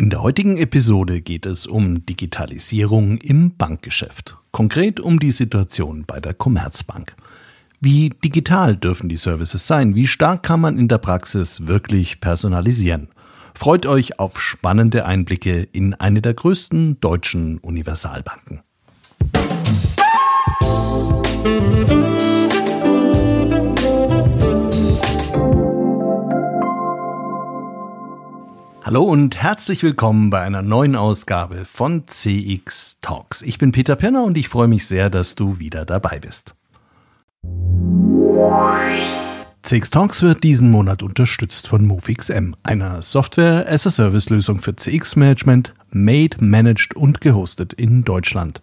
In der heutigen Episode geht es um Digitalisierung im Bankgeschäft. Konkret um die Situation bei der Commerzbank. Wie digital dürfen die Services sein? Wie stark kann man in der Praxis wirklich personalisieren? Freut euch auf spannende Einblicke in eine der größten deutschen Universalbanken. Musik Hallo und herzlich willkommen bei einer neuen Ausgabe von CX Talks. Ich bin Peter Penner und ich freue mich sehr, dass du wieder dabei bist. CX Talks wird diesen Monat unterstützt von MoveXM, einer Software-as-a-Service-Lösung für CX-Management, made, managed und gehostet in Deutschland.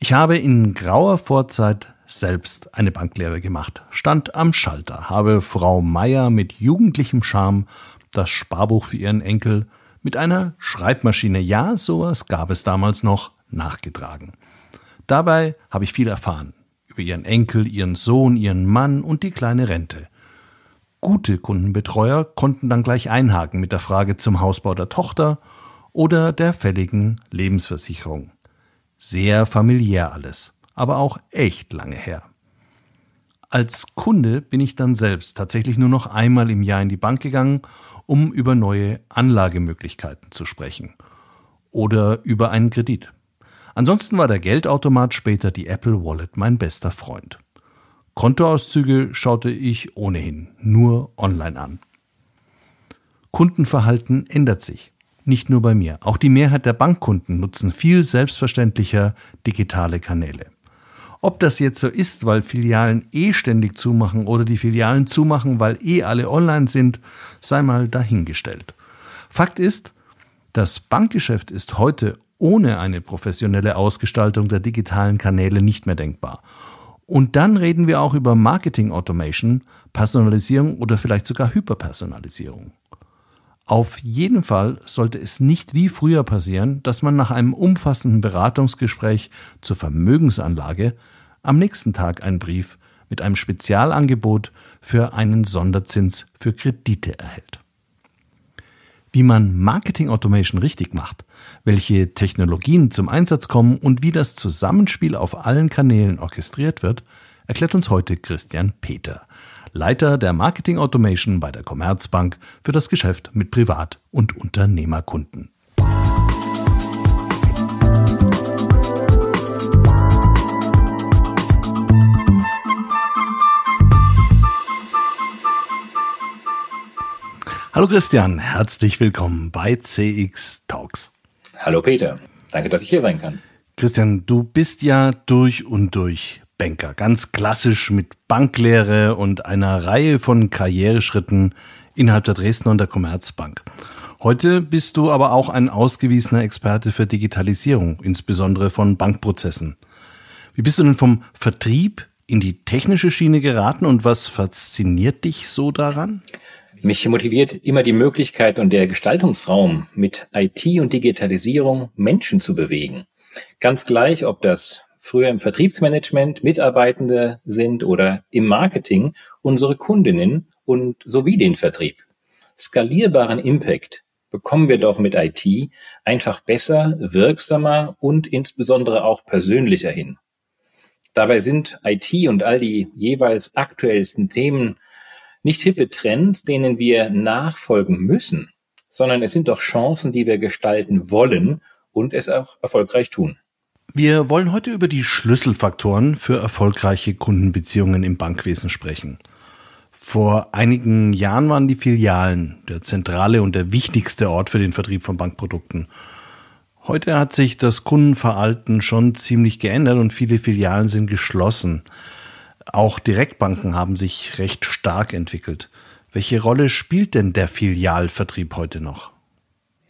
Ich habe in grauer Vorzeit selbst eine Banklehre gemacht, stand am Schalter, habe Frau Meier mit jugendlichem Charme das Sparbuch für ihren Enkel mit einer Schreibmaschine, ja, sowas gab es damals noch, nachgetragen. Dabei habe ich viel erfahren über ihren Enkel, ihren Sohn, ihren Mann und die kleine Rente. Gute Kundenbetreuer konnten dann gleich einhaken mit der Frage zum Hausbau der Tochter oder der fälligen Lebensversicherung. Sehr familiär alles, aber auch echt lange her. Als Kunde bin ich dann selbst tatsächlich nur noch einmal im Jahr in die Bank gegangen, um über neue Anlagemöglichkeiten zu sprechen oder über einen Kredit. Ansonsten war der Geldautomat später die Apple Wallet mein bester Freund. Kontoauszüge schaute ich ohnehin nur online an. Kundenverhalten ändert sich. Nicht nur bei mir. Auch die Mehrheit der Bankkunden nutzen viel selbstverständlicher digitale Kanäle. Ob das jetzt so ist, weil Filialen eh ständig zumachen oder die Filialen zumachen, weil eh alle online sind, sei mal dahingestellt. Fakt ist, das Bankgeschäft ist heute ohne eine professionelle Ausgestaltung der digitalen Kanäle nicht mehr denkbar. Und dann reden wir auch über Marketing Automation, Personalisierung oder vielleicht sogar Hyperpersonalisierung. Auf jeden Fall sollte es nicht wie früher passieren, dass man nach einem umfassenden Beratungsgespräch zur Vermögensanlage am nächsten Tag einen Brief mit einem Spezialangebot für einen Sonderzins für Kredite erhält. Wie man Marketing Automation richtig macht, welche Technologien zum Einsatz kommen und wie das Zusammenspiel auf allen Kanälen orchestriert wird, erklärt uns heute Christian Peter. Leiter der Marketing Automation bei der Commerzbank für das Geschäft mit Privat- und Unternehmerkunden. Hallo Christian, herzlich willkommen bei CX Talks. Hallo Peter, danke, dass ich hier sein kann. Christian, du bist ja durch und durch Banker. Ganz klassisch mit Banklehre und einer Reihe von Karriereschritten innerhalb der Dresdner und der Commerzbank. Heute bist du aber auch ein ausgewiesener Experte für Digitalisierung, insbesondere von Bankprozessen. Wie bist du denn vom Vertrieb in die technische Schiene geraten und was fasziniert dich so daran? Mich motiviert immer die Möglichkeit und der Gestaltungsraum, mit IT und Digitalisierung Menschen zu bewegen. Ganz gleich, ob das früher im Vertriebsmanagement Mitarbeitende sind oder im Marketing unsere Kundinnen und sowie den Vertrieb. Skalierbaren Impact bekommen wir doch mit IT einfach besser, wirksamer und insbesondere auch persönlicher hin. Dabei sind IT und all die jeweils aktuellsten Themen nicht hippe Trends, denen wir nachfolgen müssen, sondern es sind doch Chancen, die wir gestalten wollen und es auch erfolgreich tun. Wir wollen heute über die Schlüsselfaktoren für erfolgreiche Kundenbeziehungen im Bankwesen sprechen. Vor einigen Jahren waren die Filialen der zentrale und der wichtigste Ort für den Vertrieb von Bankprodukten. Heute hat sich das Kundenverhalten schon ziemlich geändert und viele Filialen sind geschlossen. Auch Direktbanken haben sich recht stark entwickelt. Welche Rolle spielt denn der Filialvertrieb heute noch?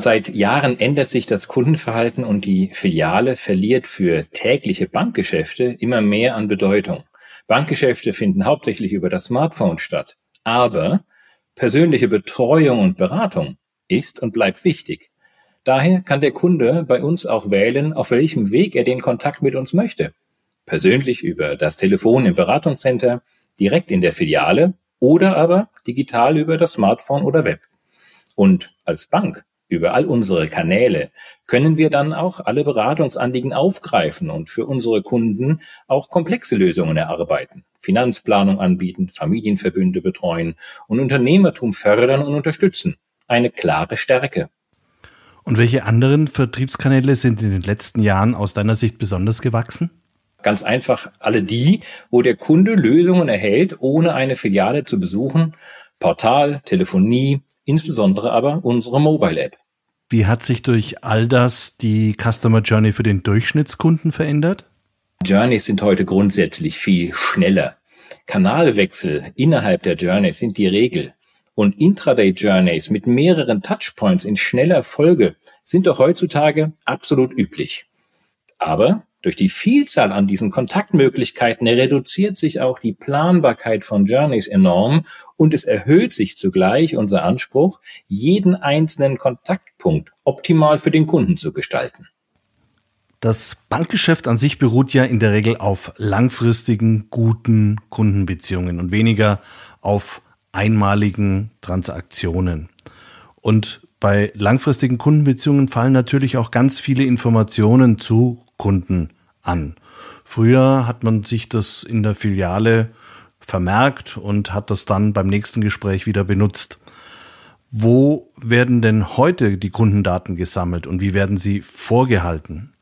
Seit Jahren ändert sich das Kundenverhalten und die Filiale verliert für tägliche Bankgeschäfte immer mehr an Bedeutung. Bankgeschäfte finden hauptsächlich über das Smartphone statt. Aber persönliche Betreuung und Beratung ist und bleibt wichtig. Daher kann der Kunde bei uns auch wählen, auf welchem Weg er den Kontakt mit uns möchte. Persönlich über das Telefon im Beratungscenter, direkt in der Filiale oder aber digital über das Smartphone oder Web. Und als Bank über all unsere Kanäle können wir dann auch alle Beratungsanliegen aufgreifen und für unsere Kunden auch komplexe Lösungen erarbeiten, Finanzplanung anbieten, Familienverbünde betreuen und Unternehmertum fördern und unterstützen. Eine klare Stärke. Und welche anderen Vertriebskanäle sind in den letzten Jahren aus deiner Sicht besonders gewachsen? Ganz einfach alle die, wo der Kunde Lösungen erhält, ohne eine Filiale zu besuchen. Portal, Telefonie, insbesondere aber unsere Mobile App. Wie hat sich durch all das die Customer Journey für den Durchschnittskunden verändert? Journeys sind heute grundsätzlich viel schneller. Kanalwechsel innerhalb der Journey sind die Regel und Intraday-Journeys mit mehreren Touchpoints in schneller Folge sind doch heutzutage absolut üblich. Aber durch die Vielzahl an diesen Kontaktmöglichkeiten reduziert sich auch die Planbarkeit von Journeys enorm und es erhöht sich zugleich unser Anspruch, jeden einzelnen Kontaktpunkt optimal für den Kunden zu gestalten. Das Bankgeschäft an sich beruht ja in der Regel auf langfristigen, guten Kundenbeziehungen und weniger auf einmaligen Transaktionen. Und bei langfristigen Kundenbeziehungen fallen natürlich auch ganz viele Informationen zu Kunden an. Früher hat man sich das in der Filiale vermerkt und hat das dann beim nächsten Gespräch wieder benutzt. Wo werden denn heute die Kundendaten gesammelt und wie werden sie vorgehalten?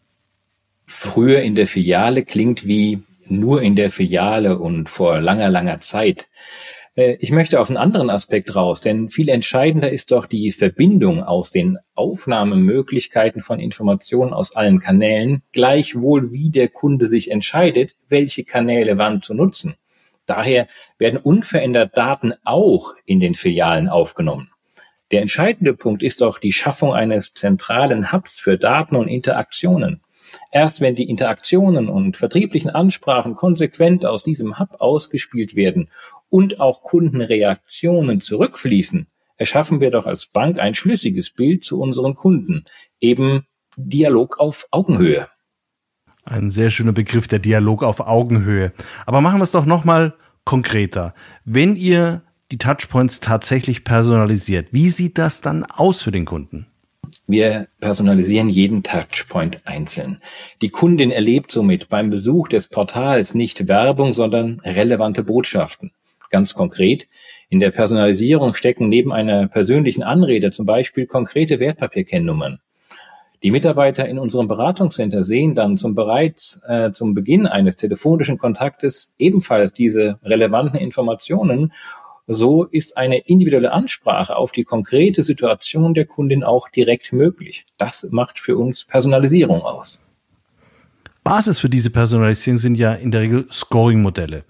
Früher in der Filiale klingt wie nur in der Filiale und vor langer, langer Zeit. Äh, ich möchte auf einen anderen Aspekt raus, denn viel entscheidender ist doch die Verbindung aus den Aufnahmemöglichkeiten von Informationen aus allen Kanälen, gleichwohl wie der Kunde sich entscheidet, welche Kanäle wann zu nutzen. Daher werden unverändert Daten auch in den Filialen aufgenommen. Der entscheidende Punkt ist doch die Schaffung eines zentralen Hubs für Daten und Interaktionen. Erst wenn die Interaktionen und vertrieblichen Ansprachen konsequent aus diesem Hub ausgespielt werden und auch Kundenreaktionen zurückfließen, erschaffen wir doch als Bank ein schlüssiges Bild zu unseren Kunden, eben Dialog auf Augenhöhe. Ein sehr schöner Begriff, der Dialog auf Augenhöhe. Aber machen wir es doch nochmal konkreter. Wenn ihr die Touchpoints tatsächlich personalisiert, wie sieht das dann aus für den Kunden? Wir personalisieren jeden Touchpoint einzeln. Die Kundin erlebt somit beim Besuch des Portals nicht Werbung, sondern relevante Botschaften. Ganz konkret, in der Personalisierung stecken neben einer persönlichen Anrede zum Beispiel konkrete Wertpapierkennnummern. Die Mitarbeiter in unserem Beratungscenter sehen dann zum bereits äh, zum Beginn eines telefonischen Kontaktes ebenfalls diese relevanten Informationen. So ist eine individuelle Ansprache auf die konkrete Situation der Kundin auch direkt möglich. Das macht für uns Personalisierung aus. Basis für diese Personalisierung sind ja in der Regel Scoring-Modelle.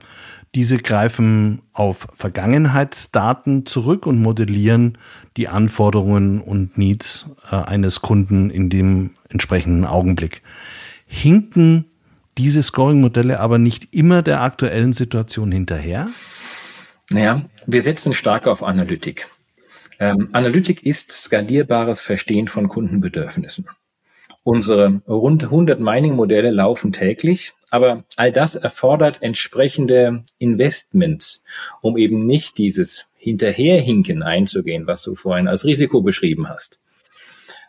Diese greifen auf Vergangenheitsdaten zurück und modellieren die Anforderungen und Needs äh, eines Kunden in dem entsprechenden Augenblick. Hinken diese Scoring-Modelle aber nicht immer der aktuellen Situation hinterher? Naja, wir setzen stark auf Analytik. Ähm, Analytik ist skalierbares Verstehen von Kundenbedürfnissen. Unsere rund 100 Mining-Modelle laufen täglich, aber all das erfordert entsprechende Investments, um eben nicht dieses Hinterherhinken einzugehen, was du vorhin als Risiko beschrieben hast.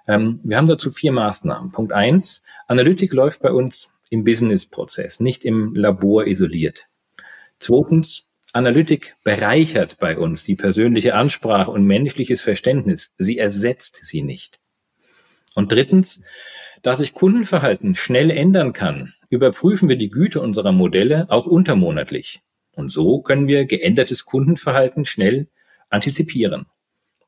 Ähm, wir haben dazu vier Maßnahmen. Punkt eins: Analytik läuft bei uns im Business-Prozess, nicht im Labor isoliert. Zweitens, Analytik bereichert bei uns die persönliche Ansprache und menschliches Verständnis. Sie ersetzt sie nicht. Und drittens, da sich Kundenverhalten schnell ändern kann, überprüfen wir die Güte unserer Modelle auch untermonatlich. Und so können wir geändertes Kundenverhalten schnell antizipieren.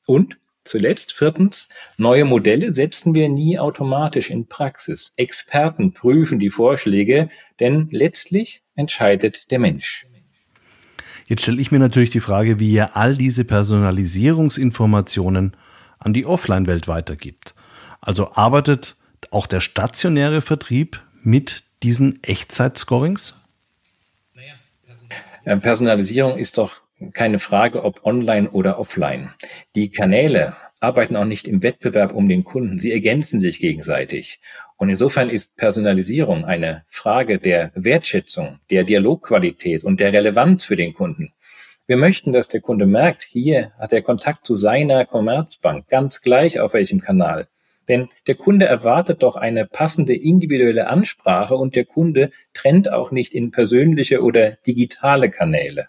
Und zuletzt viertens, neue Modelle setzen wir nie automatisch in Praxis. Experten prüfen die Vorschläge, denn letztlich entscheidet der Mensch. Jetzt stelle ich mir natürlich die Frage, wie ihr all diese Personalisierungsinformationen an die Offline-Welt weitergibt. Also arbeitet auch der stationäre Vertrieb mit diesen Echtzeit-Scorings? Personalisierung ist doch keine Frage, ob online oder offline. Die Kanäle arbeiten auch nicht im Wettbewerb um den Kunden. Sie ergänzen sich gegenseitig. Und insofern ist Personalisierung eine Frage der Wertschätzung, der Dialogqualität und der Relevanz für den Kunden. Wir möchten, dass der Kunde merkt, hier hat er Kontakt zu seiner Commerzbank, ganz gleich auf welchem Kanal. Denn der Kunde erwartet doch eine passende individuelle Ansprache und der Kunde trennt auch nicht in persönliche oder digitale Kanäle.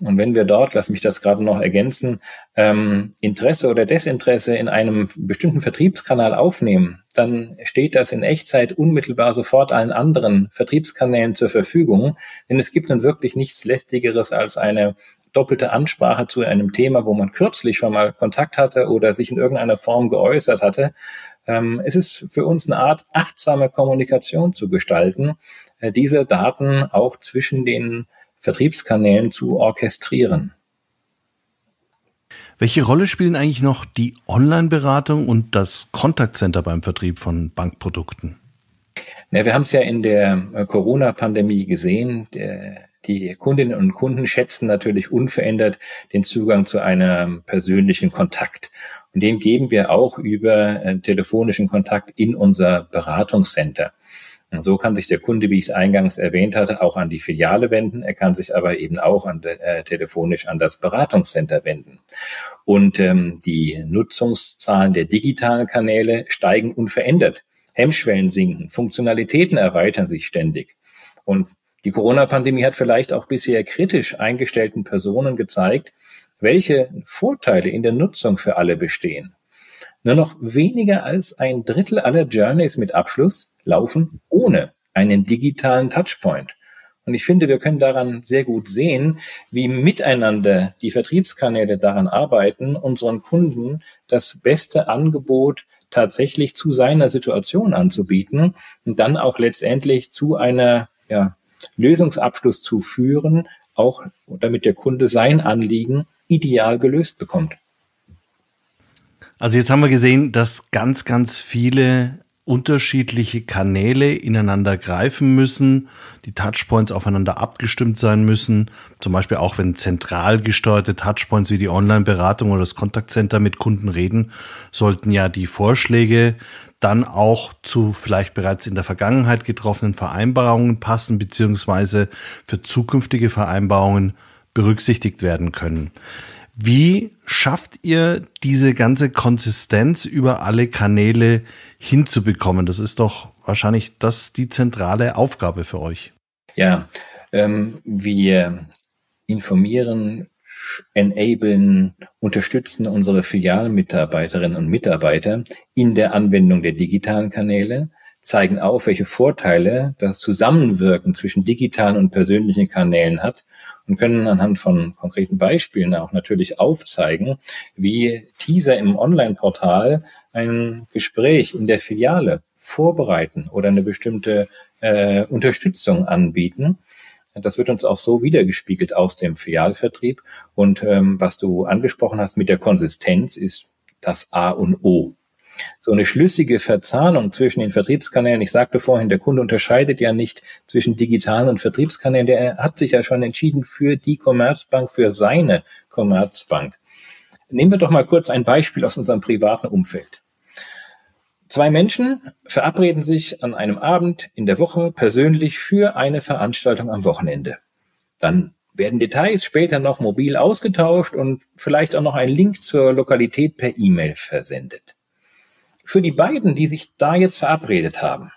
Und wenn wir dort, lass mich das gerade noch ergänzen, ähm, Interesse oder Desinteresse in einem bestimmten Vertriebskanal aufnehmen, dann steht das in Echtzeit unmittelbar sofort allen anderen Vertriebskanälen zur Verfügung. Denn es gibt nun wirklich nichts Lästigeres als eine doppelte Ansprache zu einem Thema, wo man kürzlich schon mal Kontakt hatte oder sich in irgendeiner Form geäußert hatte. Ähm, es ist für uns eine Art achtsame Kommunikation zu gestalten, äh, diese Daten auch zwischen den Vertriebskanälen zu orchestrieren. Welche Rolle spielen eigentlich noch die Online-Beratung und das Kontaktcenter beim Vertrieb von Bankprodukten? Ja, wir haben es ja in der äh, Corona-Pandemie gesehen. Der, die Kundinnen und Kunden schätzen natürlich unverändert den Zugang zu einem persönlichen Kontakt. Und den geben wir auch über äh, telefonischen Kontakt in unser Beratungscenter. So kann sich der Kunde, wie ich es eingangs erwähnt hatte, auch an die Filiale wenden. Er kann sich aber eben auch an, äh, telefonisch an das Beratungscenter wenden. Und ähm, die Nutzungszahlen der digitalen Kanäle steigen unverändert. Hemmschwellen sinken, Funktionalitäten erweitern sich ständig. Und die Corona-Pandemie hat vielleicht auch bisher kritisch eingestellten Personen gezeigt, welche Vorteile in der Nutzung für alle bestehen. Nur noch weniger als ein Drittel aller Journeys mit Abschluss laufen ohne einen digitalen Touchpoint. Und ich finde, wir können daran sehr gut sehen, wie miteinander die Vertriebskanäle daran arbeiten, unseren Kunden das beste Angebot tatsächlich zu seiner Situation anzubieten und dann auch letztendlich zu einer ja, Lösungsabschluss zu führen, auch damit der Kunde sein Anliegen ideal gelöst bekommt. Also jetzt haben wir gesehen, dass ganz, ganz viele unterschiedliche Kanäle ineinander greifen müssen, die Touchpoints aufeinander abgestimmt sein müssen. Zum Beispiel auch wenn zentral gesteuerte Touchpoints wie die Online-Beratung oder das Kontaktcenter mit Kunden reden, sollten ja die Vorschläge dann auch zu vielleicht bereits in der Vergangenheit getroffenen Vereinbarungen passen, beziehungsweise für zukünftige Vereinbarungen berücksichtigt werden können. Wie schafft ihr diese ganze Konsistenz über alle Kanäle hinzubekommen? Das ist doch wahrscheinlich das die zentrale Aufgabe für euch. Ja, ähm, wir informieren, enablen, unterstützen unsere Filialmitarbeiterinnen und Mitarbeiter in der Anwendung der digitalen Kanäle, zeigen auf, welche Vorteile das Zusammenwirken zwischen digitalen und persönlichen Kanälen hat und können anhand von konkreten Beispielen auch natürlich aufzeigen, wie Teaser im Online-Portal ein Gespräch in der Filiale vorbereiten oder eine bestimmte äh, Unterstützung anbieten. Das wird uns auch so wiedergespiegelt aus dem Filialvertrieb. Und ähm, was du angesprochen hast mit der Konsistenz ist das A und O so eine schlüssige Verzahnung zwischen den Vertriebskanälen. Ich sagte vorhin, der Kunde unterscheidet ja nicht zwischen digitalen und Vertriebskanälen. Der hat sich ja schon entschieden für die Commerzbank, für seine Commerzbank. Nehmen wir doch mal kurz ein Beispiel aus unserem privaten Umfeld. Zwei Menschen verabreden sich an einem Abend in der Woche persönlich für eine Veranstaltung am Wochenende. Dann werden Details später noch mobil ausgetauscht und vielleicht auch noch ein Link zur Lokalität per E-Mail versendet. Für die beiden, die sich da jetzt verabredet haben,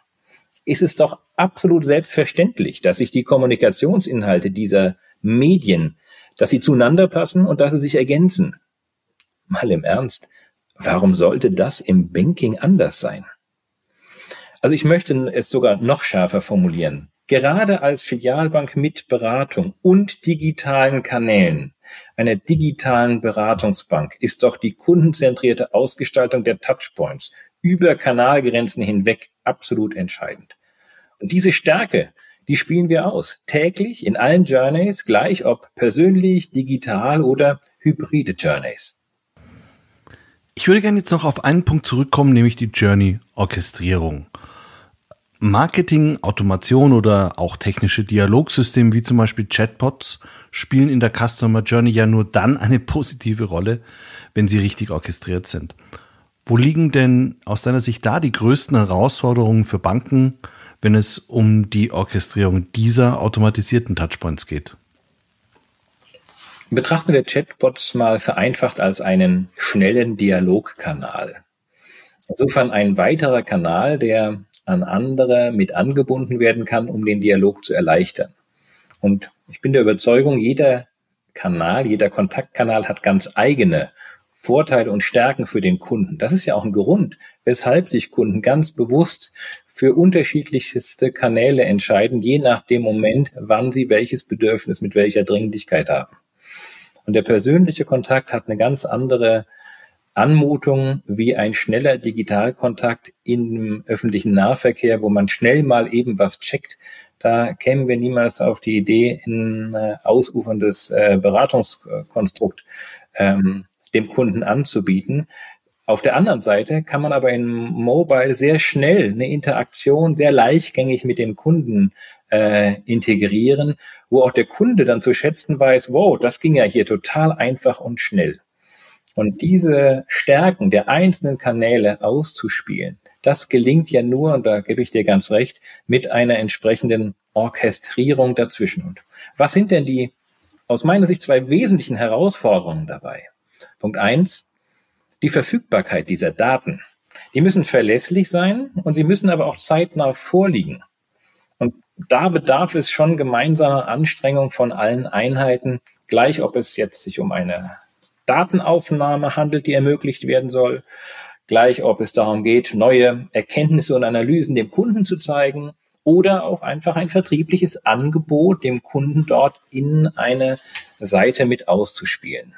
ist es doch absolut selbstverständlich, dass sich die Kommunikationsinhalte dieser Medien, dass sie zueinander passen und dass sie sich ergänzen. Mal im Ernst. Warum sollte das im Banking anders sein? Also ich möchte es sogar noch schärfer formulieren. Gerade als Filialbank mit Beratung und digitalen Kanälen, einer digitalen Beratungsbank, ist doch die kundenzentrierte Ausgestaltung der Touchpoints über Kanalgrenzen hinweg absolut entscheidend. Und diese Stärke, die spielen wir aus. Täglich in allen Journeys, gleich ob persönlich, digital oder hybride Journeys. Ich würde gerne jetzt noch auf einen Punkt zurückkommen, nämlich die Journey-Orchestrierung. Marketing, Automation oder auch technische Dialogsysteme wie zum Beispiel Chatbots spielen in der Customer Journey ja nur dann eine positive Rolle, wenn sie richtig orchestriert sind. Wo liegen denn aus deiner Sicht da die größten Herausforderungen für Banken, wenn es um die Orchestrierung dieser automatisierten Touchpoints geht? Betrachten wir Chatbots mal vereinfacht als einen schnellen Dialogkanal. Insofern ein weiterer Kanal, der an andere mit angebunden werden kann, um den Dialog zu erleichtern. Und ich bin der Überzeugung, jeder Kanal, jeder Kontaktkanal hat ganz eigene Vorteile und Stärken für den Kunden. Das ist ja auch ein Grund, weshalb sich Kunden ganz bewusst für unterschiedlichste Kanäle entscheiden, je nach dem Moment, wann sie welches Bedürfnis mit welcher Dringlichkeit haben. Und der persönliche Kontakt hat eine ganz andere Anmutung wie ein schneller Digitalkontakt im öffentlichen Nahverkehr, wo man schnell mal eben was checkt. Da kämen wir niemals auf die Idee, ein äh, ausuferndes äh, Beratungskonstrukt ähm, dem Kunden anzubieten. Auf der anderen Seite kann man aber in Mobile sehr schnell eine Interaktion sehr leichtgängig mit dem Kunden äh, integrieren, wo auch der Kunde dann zu schätzen weiß, wow, das ging ja hier total einfach und schnell. Und diese Stärken der einzelnen Kanäle auszuspielen, das gelingt ja nur, und da gebe ich dir ganz recht, mit einer entsprechenden Orchestrierung dazwischen. Und was sind denn die aus meiner Sicht zwei wesentlichen Herausforderungen dabei? Punkt eins, die Verfügbarkeit dieser Daten. Die müssen verlässlich sein und sie müssen aber auch zeitnah vorliegen. Und da bedarf es schon gemeinsamer Anstrengung von allen Einheiten, gleich ob es jetzt sich um eine Datenaufnahme handelt, die ermöglicht werden soll. Gleich, ob es darum geht, neue Erkenntnisse und Analysen dem Kunden zu zeigen oder auch einfach ein vertriebliches Angebot dem Kunden dort in eine Seite mit auszuspielen.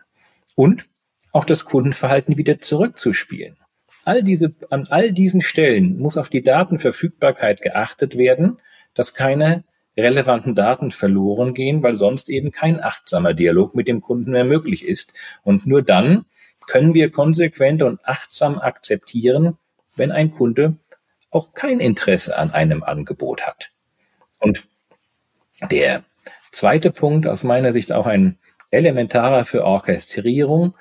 Und auch das Kundenverhalten wieder zurückzuspielen. All diese, an all diesen Stellen muss auf die Datenverfügbarkeit geachtet werden, dass keine relevanten Daten verloren gehen, weil sonst eben kein achtsamer Dialog mit dem Kunden mehr möglich ist. Und nur dann können wir konsequent und achtsam akzeptieren, wenn ein Kunde auch kein Interesse an einem Angebot hat. Und der zweite Punkt, aus meiner Sicht auch ein elementarer für Orchestrierung.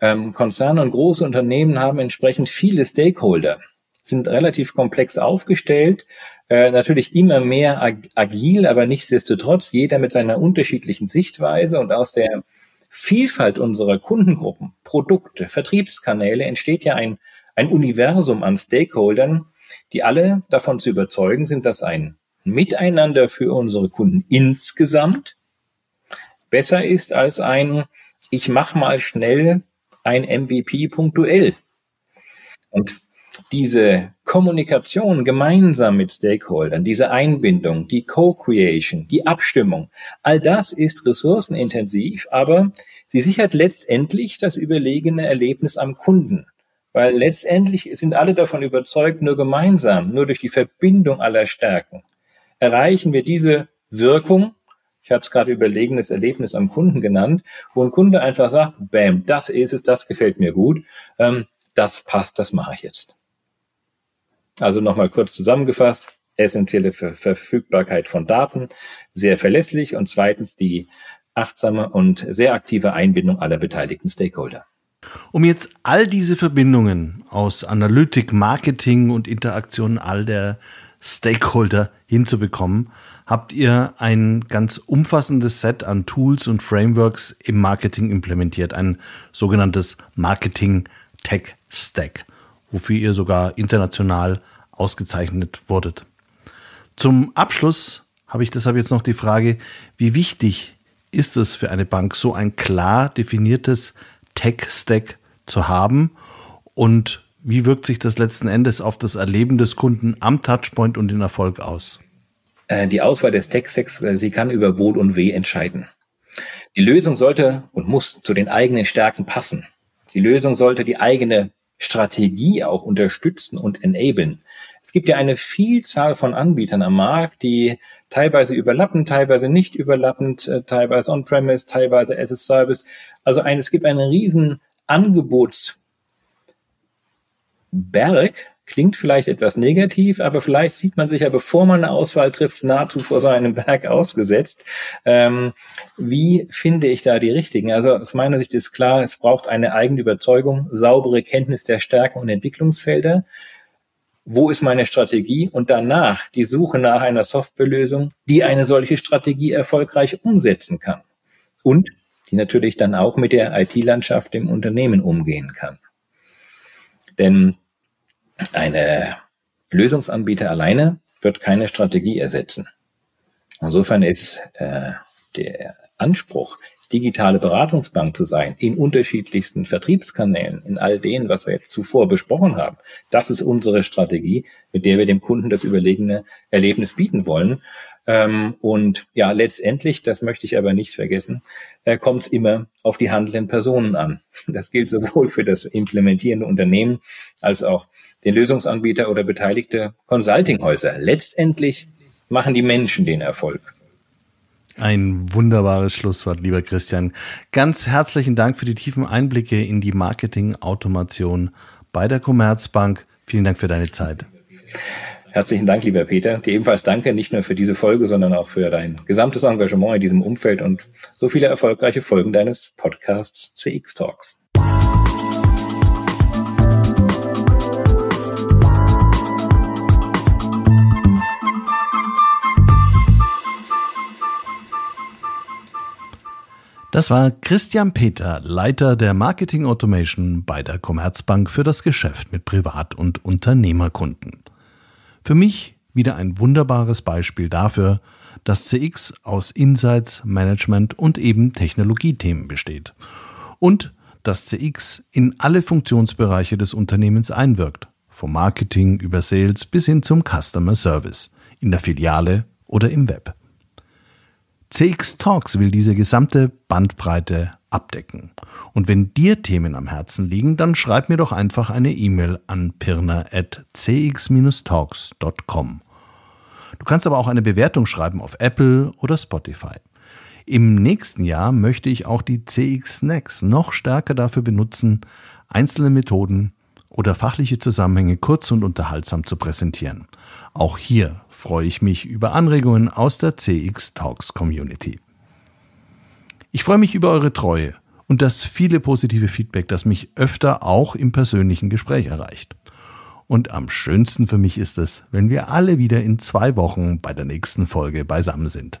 Ähm, Konzerne und große Unternehmen haben entsprechend viele Stakeholder, sind relativ komplex aufgestellt, äh, natürlich immer mehr ag agil, aber nichtsdestotrotz jeder mit seiner unterschiedlichen Sichtweise und aus der Vielfalt unserer Kundengruppen, Produkte, Vertriebskanäle entsteht ja ein, ein Universum an Stakeholdern, die alle davon zu überzeugen sind, dass ein Miteinander für unsere Kunden insgesamt besser ist als ein ich mach mal schnell ein MVP punktuell. Und diese Kommunikation gemeinsam mit Stakeholdern, diese Einbindung, die Co-Creation, die Abstimmung, all das ist ressourcenintensiv, aber sie sichert letztendlich das überlegene Erlebnis am Kunden. Weil letztendlich sind alle davon überzeugt, nur gemeinsam, nur durch die Verbindung aller Stärken erreichen wir diese Wirkung, ich habe es gerade überlegenes Erlebnis am Kunden genannt, wo ein Kunde einfach sagt, bam, das ist es, das gefällt mir gut, ähm, das passt, das mache ich jetzt. Also nochmal kurz zusammengefasst, essentielle Ver Verfügbarkeit von Daten, sehr verlässlich. Und zweitens die achtsame und sehr aktive Einbindung aller beteiligten Stakeholder. Um jetzt all diese Verbindungen aus Analytik, Marketing und Interaktion all der Stakeholder hinzubekommen, habt ihr ein ganz umfassendes Set an Tools und Frameworks im Marketing implementiert, ein sogenanntes Marketing Tech Stack, wofür ihr sogar international ausgezeichnet wurdet. Zum Abschluss habe ich deshalb jetzt noch die Frage, wie wichtig ist es für eine Bank, so ein klar definiertes Tech-Stack zu haben Und wie wirkt sich das letzten Endes auf das Erleben des Kunden am Touchpoint und den Erfolg aus? Äh, die Auswahl des Tech-Stacks, äh, sie kann über Wohl und Weh entscheiden. Die Lösung sollte und muss zu den eigenen Stärken passen. Die Lösung sollte die eigene Strategie auch unterstützen und enablen. Es gibt ja eine Vielzahl von Anbietern am Markt, die teilweise überlappen, teilweise nicht überlappend, äh, teilweise on-premise, teilweise as a service. Also ein, es gibt einen riesen Angebotsberg, klingt vielleicht etwas negativ, aber vielleicht sieht man sich ja, bevor man eine Auswahl trifft, nahezu vor so einem Berg ausgesetzt. Ähm, wie finde ich da die richtigen? Also aus meiner Sicht ist klar, es braucht eine eigene Überzeugung, saubere Kenntnis der Stärken und Entwicklungsfelder. Wo ist meine Strategie? Und danach die Suche nach einer Softwarelösung, die eine solche Strategie erfolgreich umsetzen kann. Und die natürlich dann auch mit der IT-Landschaft im Unternehmen umgehen kann. Denn eine Lösungsanbieter alleine wird keine Strategie ersetzen. Insofern ist äh, der Anspruch, digitale Beratungsbank zu sein, in unterschiedlichsten Vertriebskanälen, in all denen, was wir jetzt zuvor besprochen haben. Das ist unsere Strategie, mit der wir dem Kunden das überlegene Erlebnis bieten wollen. Ähm, und ja, letztendlich, das möchte ich aber nicht vergessen, äh, kommt es immer auf die handelnden Personen an. Das gilt sowohl für das implementierende Unternehmen als auch den Lösungsanbieter oder beteiligte Consultinghäuser. Letztendlich machen die Menschen den Erfolg. Ein wunderbares Schlusswort, lieber Christian. Ganz herzlichen Dank für die tiefen Einblicke in die Marketing-Automation bei der Commerzbank. Vielen Dank für deine Zeit. Herzlichen Dank, lieber Peter. Dir ebenfalls danke, nicht nur für diese Folge, sondern auch für dein gesamtes Engagement in diesem Umfeld und so viele erfolgreiche Folgen deines Podcasts CX Talks. Das war Christian Peter, Leiter der Marketing Automation bei der Commerzbank für das Geschäft mit Privat- und Unternehmerkunden. Für mich wieder ein wunderbares Beispiel dafür, dass CX aus Insights, Management und eben Technologiethemen besteht. Und dass CX in alle Funktionsbereiche des Unternehmens einwirkt, vom Marketing über Sales bis hin zum Customer Service, in der Filiale oder im Web. CX Talks will diese gesamte Bandbreite abdecken. Und wenn dir Themen am Herzen liegen, dann schreib mir doch einfach eine E-Mail an pirna.cx-talks.com. Du kannst aber auch eine Bewertung schreiben auf Apple oder Spotify. Im nächsten Jahr möchte ich auch die CX Snacks noch stärker dafür benutzen, einzelne Methoden oder fachliche Zusammenhänge kurz und unterhaltsam zu präsentieren. Auch hier freue ich mich über Anregungen aus der CX Talks Community. Ich freue mich über eure Treue und das viele positive Feedback, das mich öfter auch im persönlichen Gespräch erreicht. Und am schönsten für mich ist es, wenn wir alle wieder in zwei Wochen bei der nächsten Folge beisammen sind.